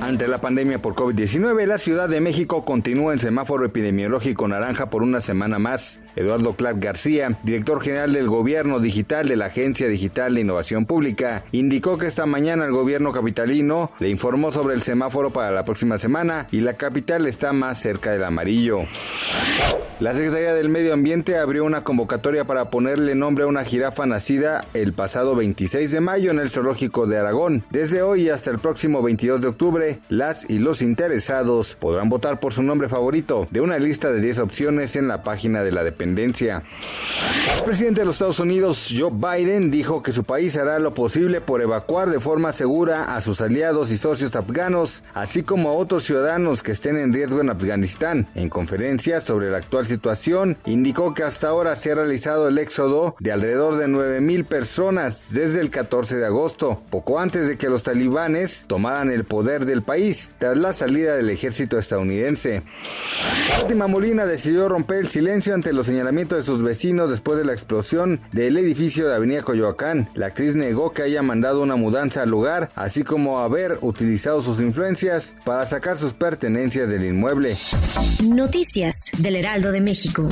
Ante la pandemia por COVID-19, la Ciudad de México continúa en semáforo epidemiológico naranja por una semana más. Eduardo Clark García, director general del Gobierno Digital de la Agencia Digital de Innovación Pública, indicó que esta mañana el gobierno capitalino le informó sobre el semáforo para la próxima semana y la capital está más cerca del amarillo. La Secretaría del Medio Ambiente abrió una convocatoria para ponerle nombre a una jirafa nacida el pasado 26 de mayo en el Zoológico de Aragón. Desde hoy hasta el próximo 22 de octubre, las y los interesados podrán votar por su nombre favorito de una lista de 10 opciones en la página de la dependencia. El presidente de los Estados Unidos, Joe Biden, dijo que su país hará lo posible por evacuar de forma segura a sus aliados y socios afganos, así como a otros ciudadanos que estén en riesgo en Afganistán. En conferencia sobre la actual situación, indicó que hasta ahora se ha realizado el éxodo de alrededor de 9.000 personas desde el 14 de agosto, poco antes de que los talibanes tomaran el poder país, tras la salida del ejército estadounidense. Fátima Molina decidió romper el silencio ante los señalamientos de sus vecinos después de la explosión del edificio de Avenida Coyoacán. La actriz negó que haya mandado una mudanza al lugar, así como haber utilizado sus influencias para sacar sus pertenencias del inmueble. Noticias del Heraldo de México.